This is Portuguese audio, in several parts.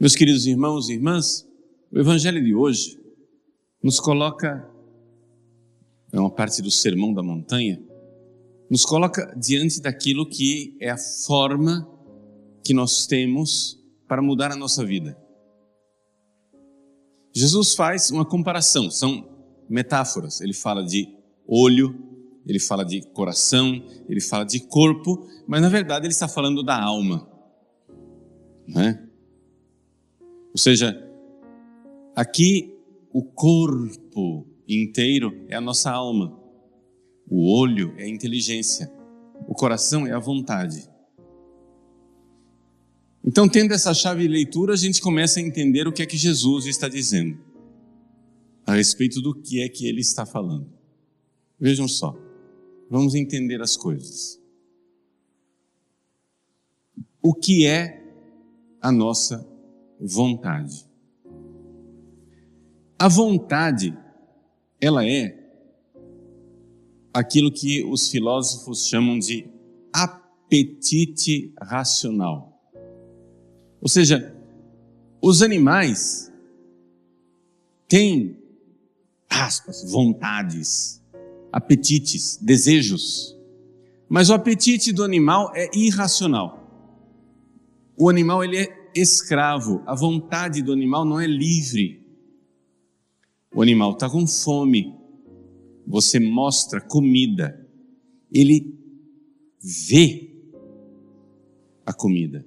Meus queridos irmãos e irmãs, o Evangelho de hoje nos coloca, é uma parte do Sermão da Montanha, nos coloca diante daquilo que é a forma que nós temos para mudar a nossa vida. Jesus faz uma comparação, são metáforas. Ele fala de olho, ele fala de coração, ele fala de corpo, mas na verdade ele está falando da alma. Né? Ou seja, aqui o corpo inteiro é a nossa alma, o olho é a inteligência, o coração é a vontade. Então, tendo essa chave de leitura, a gente começa a entender o que é que Jesus está dizendo a respeito do que é que ele está falando. Vejam só, vamos entender as coisas. O que é a nossa vontade? A vontade, ela é aquilo que os filósofos chamam de apetite racional. Ou seja, os animais têm, aspas, vontades, apetites, desejos. Mas o apetite do animal é irracional. O animal ele é escravo, a vontade do animal não é livre. O animal está com fome, você mostra comida, ele vê a comida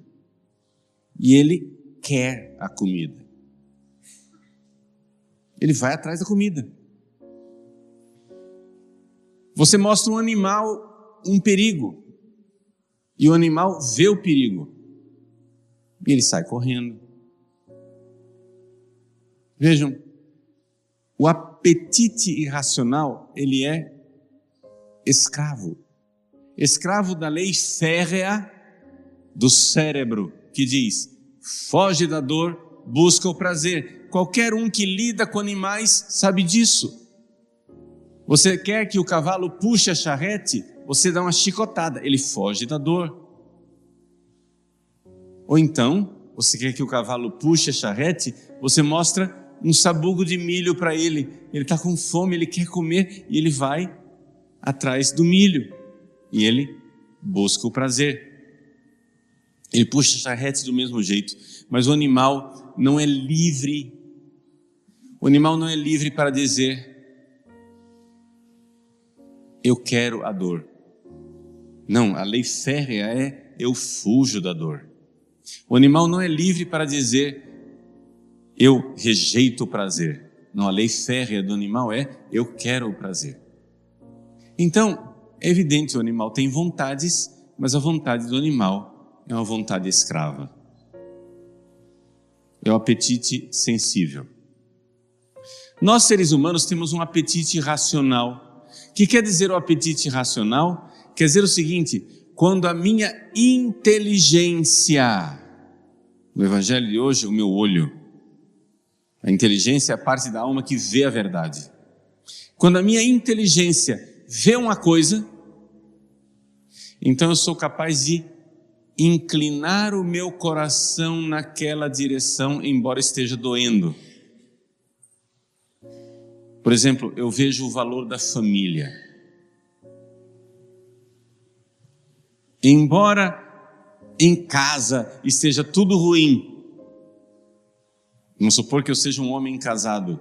e ele quer a comida. Ele vai atrás da comida. Você mostra um animal um perigo e o animal vê o perigo e ele sai correndo. Vejam, o apetite irracional, ele é escravo. Escravo da lei férrea do cérebro, que diz: foge da dor, busca o prazer. Qualquer um que lida com animais sabe disso. Você quer que o cavalo puxe a charrete, você dá uma chicotada, ele foge da dor. Ou então, você quer que o cavalo puxe a charrete, você mostra um sabugo de milho para ele. Ele está com fome, ele quer comer e ele vai atrás do milho. E ele busca o prazer. Ele puxa a charrete do mesmo jeito, mas o animal não é livre. O animal não é livre para dizer: Eu quero a dor. Não, a lei férrea é: Eu fujo da dor. O animal não é livre para dizer: Eu rejeito o prazer. Não, a lei férrea do animal é: Eu quero o prazer. Então, é evidente, o animal tem vontades, mas a vontade do animal é uma vontade escrava. É o apetite sensível. Nós, seres humanos, temos um apetite racional. O que quer dizer o apetite racional? Quer dizer o seguinte: quando a minha inteligência, no Evangelho de hoje, o meu olho, a inteligência é a parte da alma que vê a verdade. Quando a minha inteligência vê uma coisa, então eu sou capaz de inclinar o meu coração naquela direção, embora esteja doendo. Por exemplo, eu vejo o valor da família. Embora em casa esteja tudo ruim, vamos supor que eu seja um homem casado,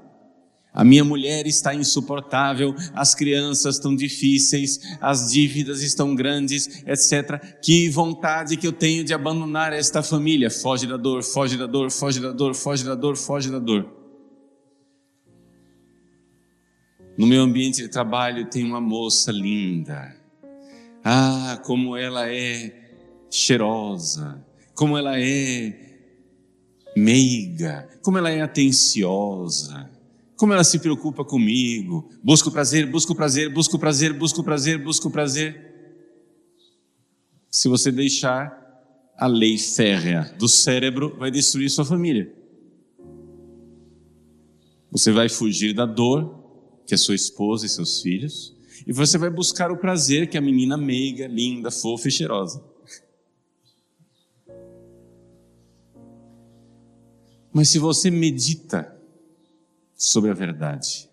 a minha mulher está insuportável, as crianças estão difíceis, as dívidas estão grandes, etc. Que vontade que eu tenho de abandonar esta família. Foge da dor, foge da dor, foge da dor, foge da dor, foge da dor. No meu ambiente de trabalho tem uma moça linda. Ah, como ela é cheirosa, como ela é meiga, como ela é atenciosa como ela se preocupa comigo. Busco prazer, busco prazer, busco prazer, busco prazer, busco prazer. Se você deixar a lei férrea do cérebro, vai destruir sua família. Você vai fugir da dor, que é sua esposa e seus filhos, e você vai buscar o prazer, que a menina meiga, linda, fofa e cheirosa. Mas se você medita sobre a verdade,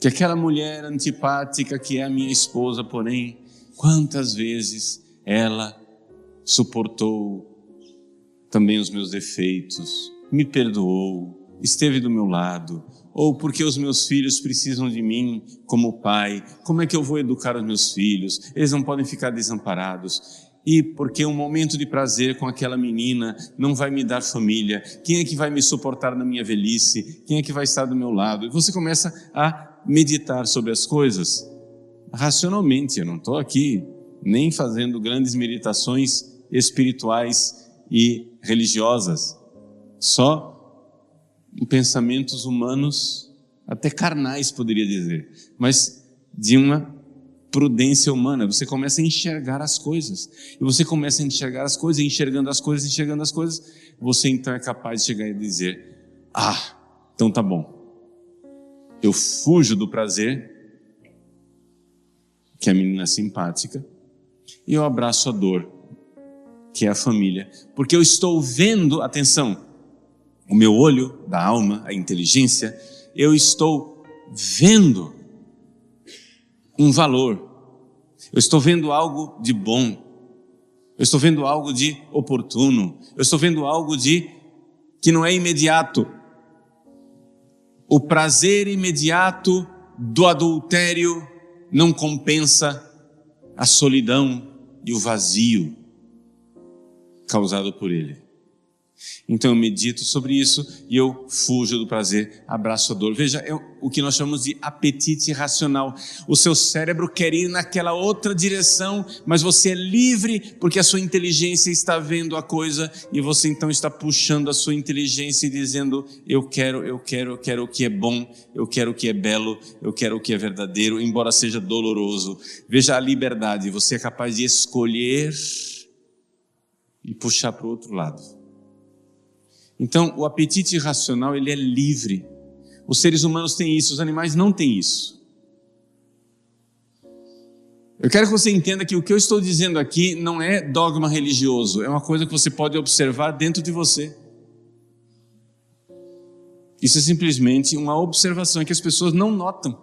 que aquela mulher antipática que é a minha esposa, porém, quantas vezes ela suportou também os meus defeitos, me perdoou, esteve do meu lado, ou porque os meus filhos precisam de mim como pai, como é que eu vou educar os meus filhos? Eles não podem ficar desamparados. E porque um momento de prazer com aquela menina não vai me dar família, quem é que vai me suportar na minha velhice? Quem é que vai estar do meu lado? E você começa a meditar sobre as coisas racionalmente. Eu não estou aqui nem fazendo grandes meditações espirituais e religiosas, só em pensamentos humanos, até carnais, poderia dizer, mas de uma prudência humana. Você começa a enxergar as coisas, e você começa a enxergar as coisas, enxergando as coisas, enxergando as coisas, você então é capaz de chegar e dizer: Ah, então tá bom. Eu fujo do prazer, que é a menina simpática, e eu abraço a dor, que é a família, porque eu estou vendo, atenção, o meu olho da alma, a inteligência, eu estou vendo um valor, eu estou vendo algo de bom, eu estou vendo algo de oportuno, eu estou vendo algo de que não é imediato, o prazer imediato do adultério não compensa a solidão e o vazio causado por ele. Então eu medito sobre isso e eu fujo do prazer, abraço a dor. Veja, é o que nós chamamos de apetite racional. O seu cérebro quer ir naquela outra direção, mas você é livre porque a sua inteligência está vendo a coisa e você então está puxando a sua inteligência e dizendo: Eu quero, eu quero, eu quero o que é bom, eu quero o que é belo, eu quero o que é verdadeiro, embora seja doloroso. Veja a liberdade, você é capaz de escolher e puxar para o outro lado. Então, o apetite irracional, ele é livre. Os seres humanos têm isso, os animais não têm isso. Eu quero que você entenda que o que eu estou dizendo aqui não é dogma religioso, é uma coisa que você pode observar dentro de você. Isso é simplesmente uma observação que as pessoas não notam.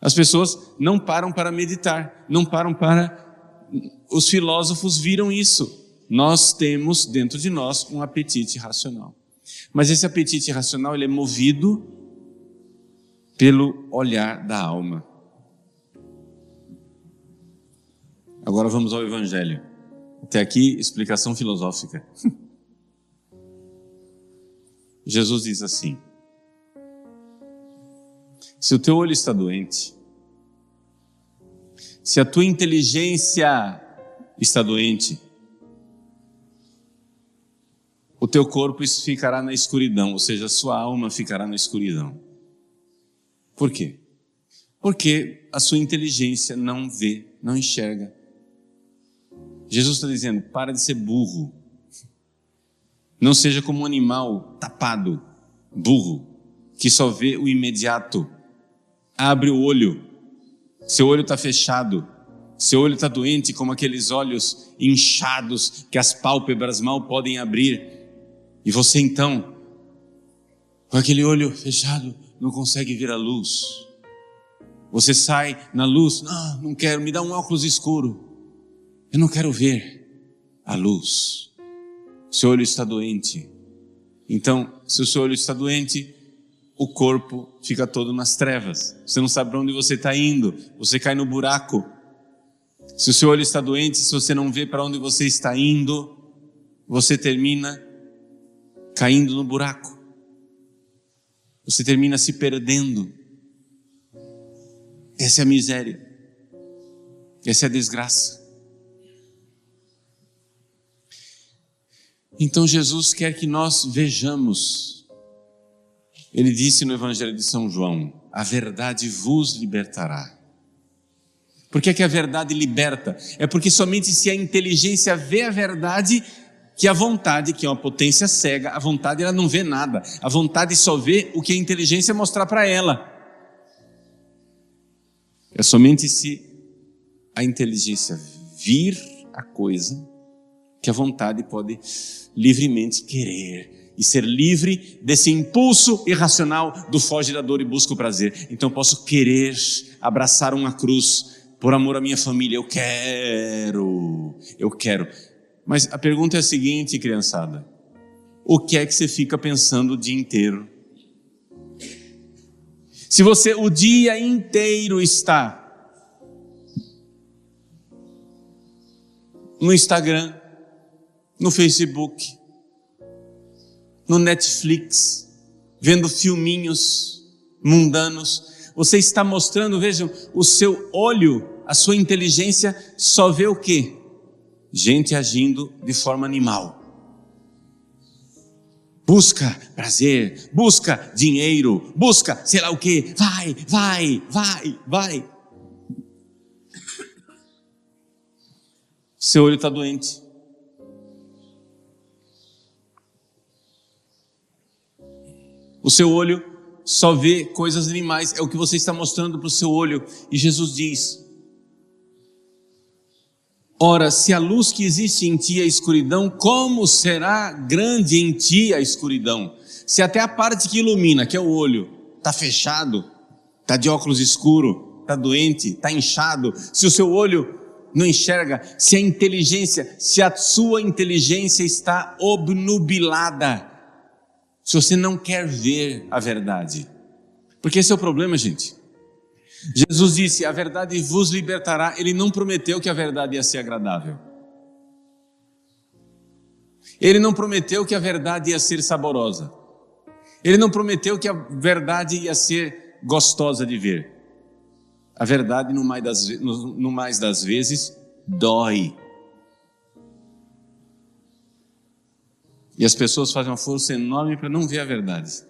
As pessoas não param para meditar, não param para. Os filósofos viram isso nós temos dentro de nós um apetite racional. Mas esse apetite racional ele é movido pelo olhar da alma. Agora vamos ao Evangelho. Até aqui, explicação filosófica. Jesus diz assim: Se o teu olho está doente, se a tua inteligência está doente, o teu corpo ficará na escuridão, ou seja, a sua alma ficará na escuridão. Por quê? Porque a sua inteligência não vê, não enxerga. Jesus está dizendo: para de ser burro. Não seja como um animal tapado, burro, que só vê o imediato. Abre o olho, seu olho está fechado, seu olho está doente, como aqueles olhos inchados que as pálpebras mal podem abrir. E você então, com aquele olho fechado, não consegue ver a luz. Você sai na luz, não, não quero, me dá um óculos escuro. Eu não quero ver a luz. Seu olho está doente. Então, se o seu olho está doente, o corpo fica todo nas trevas. Você não sabe para onde você está indo. Você cai no buraco. Se o seu olho está doente, se você não vê para onde você está indo, você termina caindo no buraco. Você termina se perdendo. Essa é a miséria. Essa é a desgraça. Então Jesus quer que nós vejamos. Ele disse no Evangelho de São João: A verdade vos libertará. Por que, é que a verdade liberta? É porque somente se a inteligência vê a verdade, que a vontade, que é uma potência cega, a vontade ela não vê nada. A vontade só vê o que a inteligência mostrar para ela. É somente se a inteligência vir a coisa, que a vontade pode livremente querer e ser livre desse impulso irracional do foge da dor e busca o prazer. Então posso querer abraçar uma cruz por amor à minha família. Eu quero, eu quero. Mas a pergunta é a seguinte, criançada: o que é que você fica pensando o dia inteiro? Se você o dia inteiro está no Instagram, no Facebook, no Netflix, vendo filminhos mundanos, você está mostrando, vejam, o seu olho, a sua inteligência só vê o quê? Gente agindo de forma animal busca prazer, busca dinheiro, busca sei lá o que, vai, vai, vai, vai. Seu olho está doente. O seu olho só vê coisas animais, é o que você está mostrando para o seu olho. E Jesus diz: Ora, se a luz que existe em ti é escuridão, como será grande em ti a escuridão? Se até a parte que ilumina, que é o olho, está fechado, está de óculos escuro, está doente, está inchado, se o seu olho não enxerga, se a inteligência, se a sua inteligência está obnubilada, se você não quer ver a verdade. Porque esse é o problema, gente. Jesus disse: A verdade vos libertará. Ele não prometeu que a verdade ia ser agradável. Ele não prometeu que a verdade ia ser saborosa. Ele não prometeu que a verdade ia ser gostosa de ver. A verdade, no mais das, no, no mais das vezes, dói. E as pessoas fazem uma força enorme para não ver a verdade.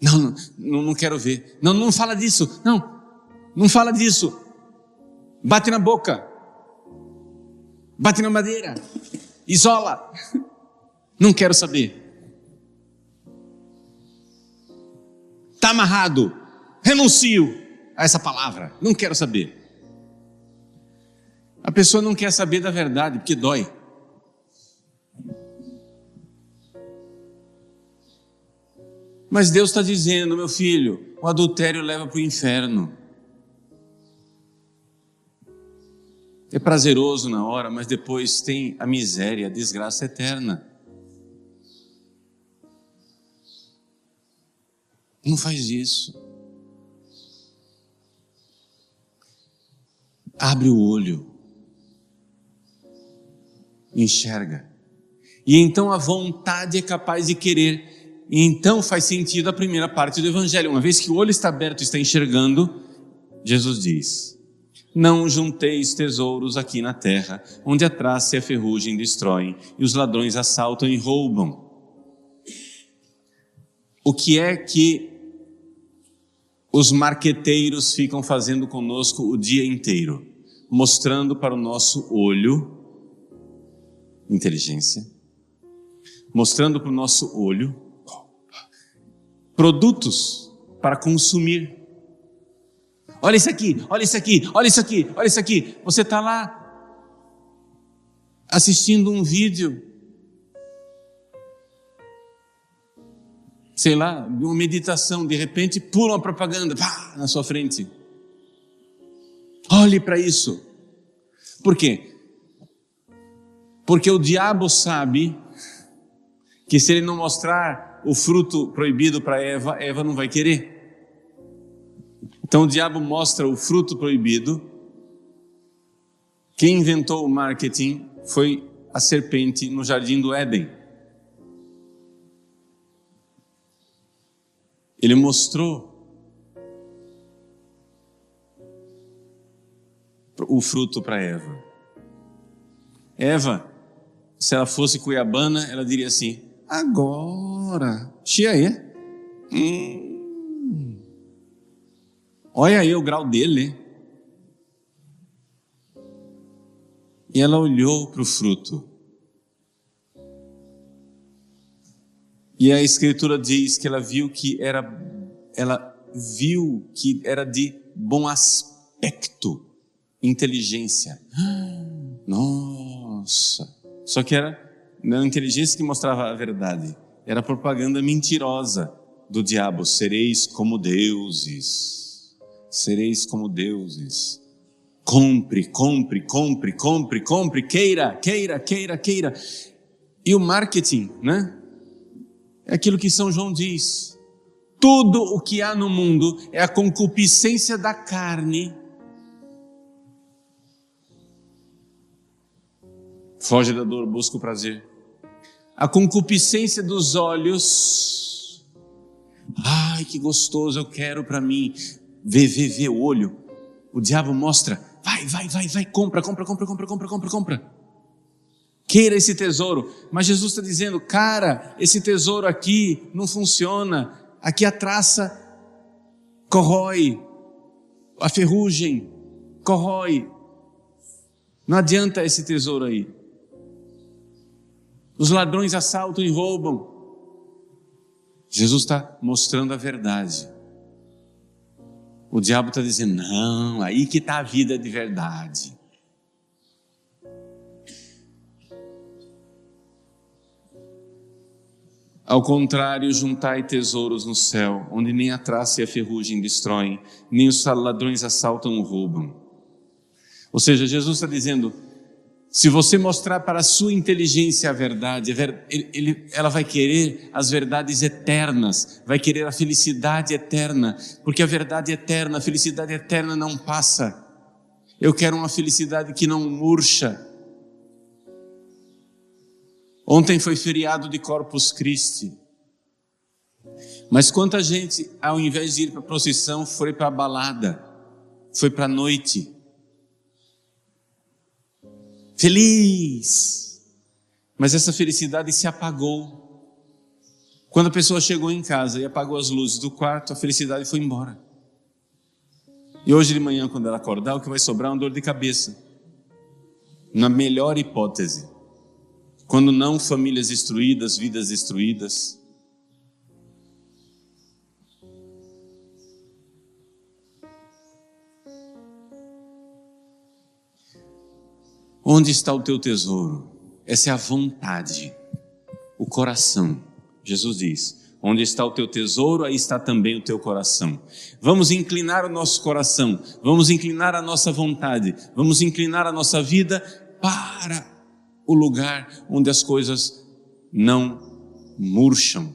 Não, não, não quero ver. Não, não fala disso. Não, não fala disso. Bate na boca. Bate na madeira. Isola. Não quero saber. Está amarrado. Renuncio a essa palavra. Não quero saber. A pessoa não quer saber da verdade porque dói. Mas Deus está dizendo, meu filho, o adultério leva para o inferno. É prazeroso na hora, mas depois tem a miséria, a desgraça eterna. Não faz isso. Abre o olho, enxerga. E então a vontade é capaz de querer e então faz sentido a primeira parte do Evangelho. Uma vez que o olho está aberto e está enxergando, Jesus diz: Não junteis tesouros aqui na terra, onde a traça e a ferrugem destroem, e os ladrões assaltam e roubam. O que é que os marqueteiros ficam fazendo conosco o dia inteiro? Mostrando para o nosso olho inteligência, mostrando para o nosso olho produtos para consumir. Olha isso aqui, olha isso aqui, olha isso aqui, olha isso aqui. Você está lá assistindo um vídeo, sei lá, de uma meditação, de repente pula uma propaganda pá, na sua frente. Olhe para isso. Por quê? Porque o diabo sabe que se ele não mostrar o fruto proibido para Eva, Eva não vai querer. Então o diabo mostra o fruto proibido. Quem inventou o marketing foi a serpente no jardim do Éden. Ele mostrou o fruto para Eva. Eva, se ela fosse cuiabana, ela diria assim: agora. Tia aí. Hum. Olha aí o grau dele. E ela olhou para o fruto. E a escritura diz que ela viu que era ela viu que era de bom aspecto, inteligência. Nossa. Só que era não inteligência que mostrava a verdade, era propaganda mentirosa do diabo: sereis como deuses, sereis como deuses. Compre, compre, compre, compre, compre, queira, queira, queira, queira. E o marketing, né? É aquilo que São João diz. Tudo o que há no mundo é a concupiscência da carne. Foge da dor, busca o prazer. A concupiscência dos olhos. Ai, que gostoso, eu quero para mim. Vê, vê, vê o olho. O diabo mostra Vai, vai, vai, vai, compra, compra, compra, compra, compra, compra, compra. Queira esse tesouro. Mas Jesus está dizendo, cara, esse tesouro aqui não funciona. Aqui a traça corrói, a ferrugem corrói. Não adianta esse tesouro aí. Os ladrões assaltam e roubam. Jesus está mostrando a verdade. O diabo está dizendo: não, aí que está a vida de verdade. Ao contrário, juntai tesouros no céu, onde nem a traça e a ferrugem destroem, nem os ladrões assaltam ou roubam. Ou seja, Jesus está dizendo: se você mostrar para a sua inteligência a verdade, ele, ela vai querer as verdades eternas, vai querer a felicidade eterna, porque a verdade eterna, a felicidade eterna não passa. Eu quero uma felicidade que não murcha. Ontem foi feriado de Corpus Christi. Mas quanta gente, ao invés de ir para a procissão, foi para a balada, foi para a noite feliz. Mas essa felicidade se apagou. Quando a pessoa chegou em casa e apagou as luzes do quarto, a felicidade foi embora. E hoje de manhã, quando ela acordar, o que vai sobrar é uma dor de cabeça. Na melhor hipótese. Quando não, famílias destruídas, vidas destruídas. Onde está o teu tesouro? Essa é a vontade, o coração. Jesus diz: Onde está o teu tesouro, aí está também o teu coração. Vamos inclinar o nosso coração, vamos inclinar a nossa vontade, vamos inclinar a nossa vida para o lugar onde as coisas não murcham,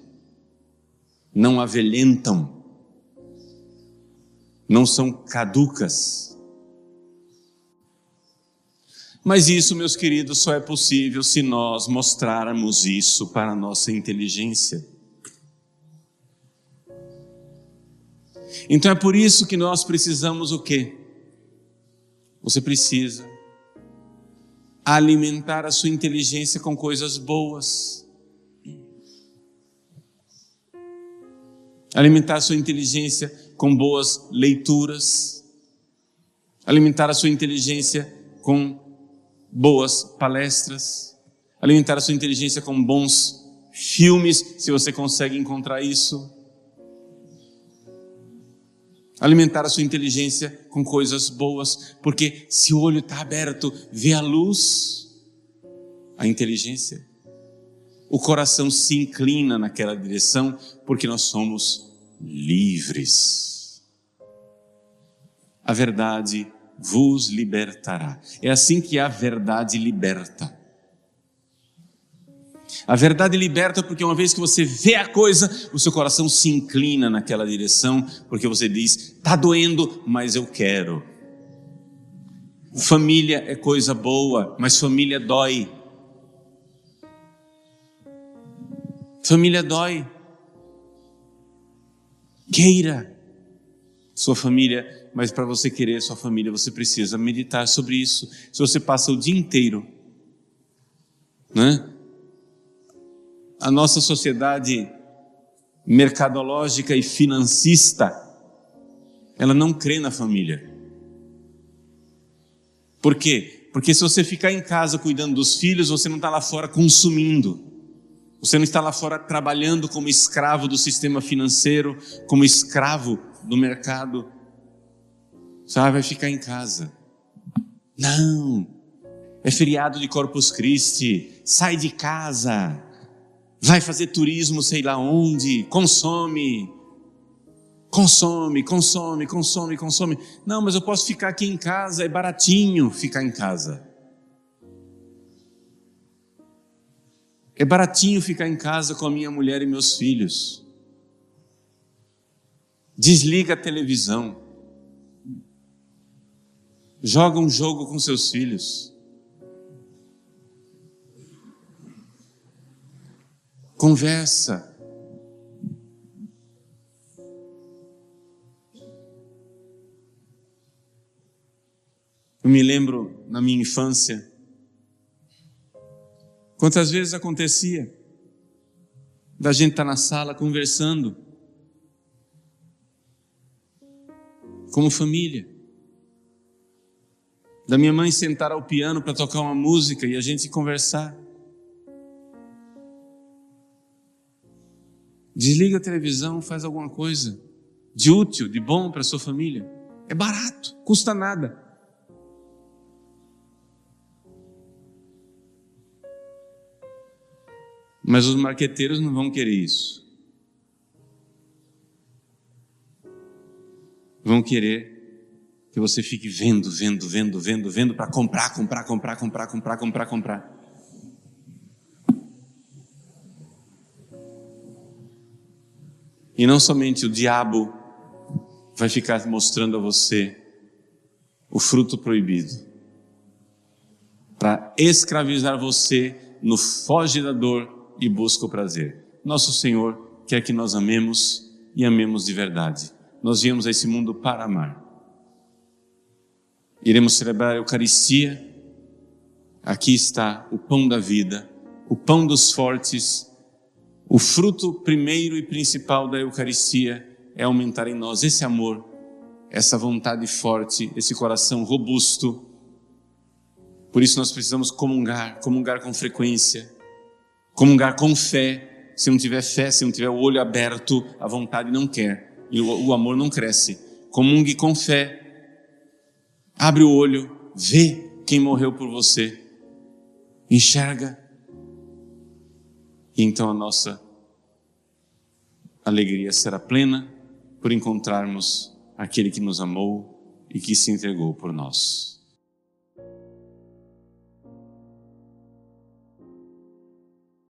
não avelhentam, não são caducas mas isso, meus queridos, só é possível se nós mostrarmos isso para a nossa inteligência. Então é por isso que nós precisamos o quê? Você precisa alimentar a sua inteligência com coisas boas. Alimentar a sua inteligência com boas leituras. Alimentar a sua inteligência com boas palestras, alimentar a sua inteligência com bons filmes, se você consegue encontrar isso. Alimentar a sua inteligência com coisas boas, porque se o olho está aberto, vê a luz, a inteligência, o coração se inclina naquela direção, porque nós somos livres. A verdade vos libertará. É assim que a verdade liberta. A verdade liberta porque uma vez que você vê a coisa, o seu coração se inclina naquela direção, porque você diz: está doendo, mas eu quero. Família é coisa boa, mas família dói. Família dói. Queira sua família mas para você querer sua família, você precisa meditar sobre isso. Se você passa o dia inteiro, né? A nossa sociedade mercadológica e financista, ela não crê na família. Por quê? Porque se você ficar em casa cuidando dos filhos, você não está lá fora consumindo. Você não está lá fora trabalhando como escravo do sistema financeiro, como escravo do mercado Sabe, vai ficar em casa. Não. É feriado de Corpus Christi. Sai de casa. Vai fazer turismo, sei lá onde. Consome. Consome, consome, consome, consome. Não, mas eu posso ficar aqui em casa. É baratinho ficar em casa. É baratinho ficar em casa com a minha mulher e meus filhos. Desliga a televisão. Joga um jogo com seus filhos. Conversa. Eu me lembro na minha infância, Quantas vezes acontecia da gente estar tá na sala conversando, como família, da minha mãe sentar ao piano para tocar uma música e a gente conversar. Desliga a televisão, faz alguma coisa de útil, de bom para sua família. É barato, custa nada. Mas os marqueteiros não vão querer isso. Vão querer que você fique vendo, vendo, vendo, vendo, vendo para comprar, comprar, comprar, comprar, comprar, comprar, comprar. E não somente o diabo vai ficar mostrando a você o fruto proibido, para escravizar você no foge da dor e busca o prazer. Nosso Senhor quer que nós amemos e amemos de verdade. Nós viemos a esse mundo para amar. Iremos celebrar a Eucaristia. Aqui está o pão da vida, o pão dos fortes. O fruto primeiro e principal da Eucaristia é aumentar em nós esse amor, essa vontade forte, esse coração robusto. Por isso nós precisamos comungar, comungar com frequência Comungar com fé. Se não tiver fé, se não tiver o olho aberto, a vontade não quer. E o, o amor não cresce. Comungue com fé. Abre o olho, vê quem morreu por você. Enxerga. E então a nossa alegria será plena por encontrarmos aquele que nos amou e que se entregou por nós.